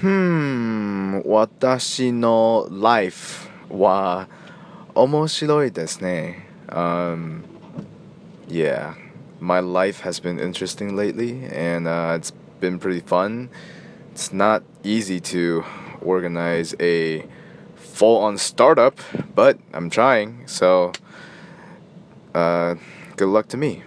Hmm, 私の life は面白いですね。Um, yeah, my life has been interesting lately and uh, it's been pretty fun. It's not easy to organize a full on startup, but I'm trying, so uh, good luck to me.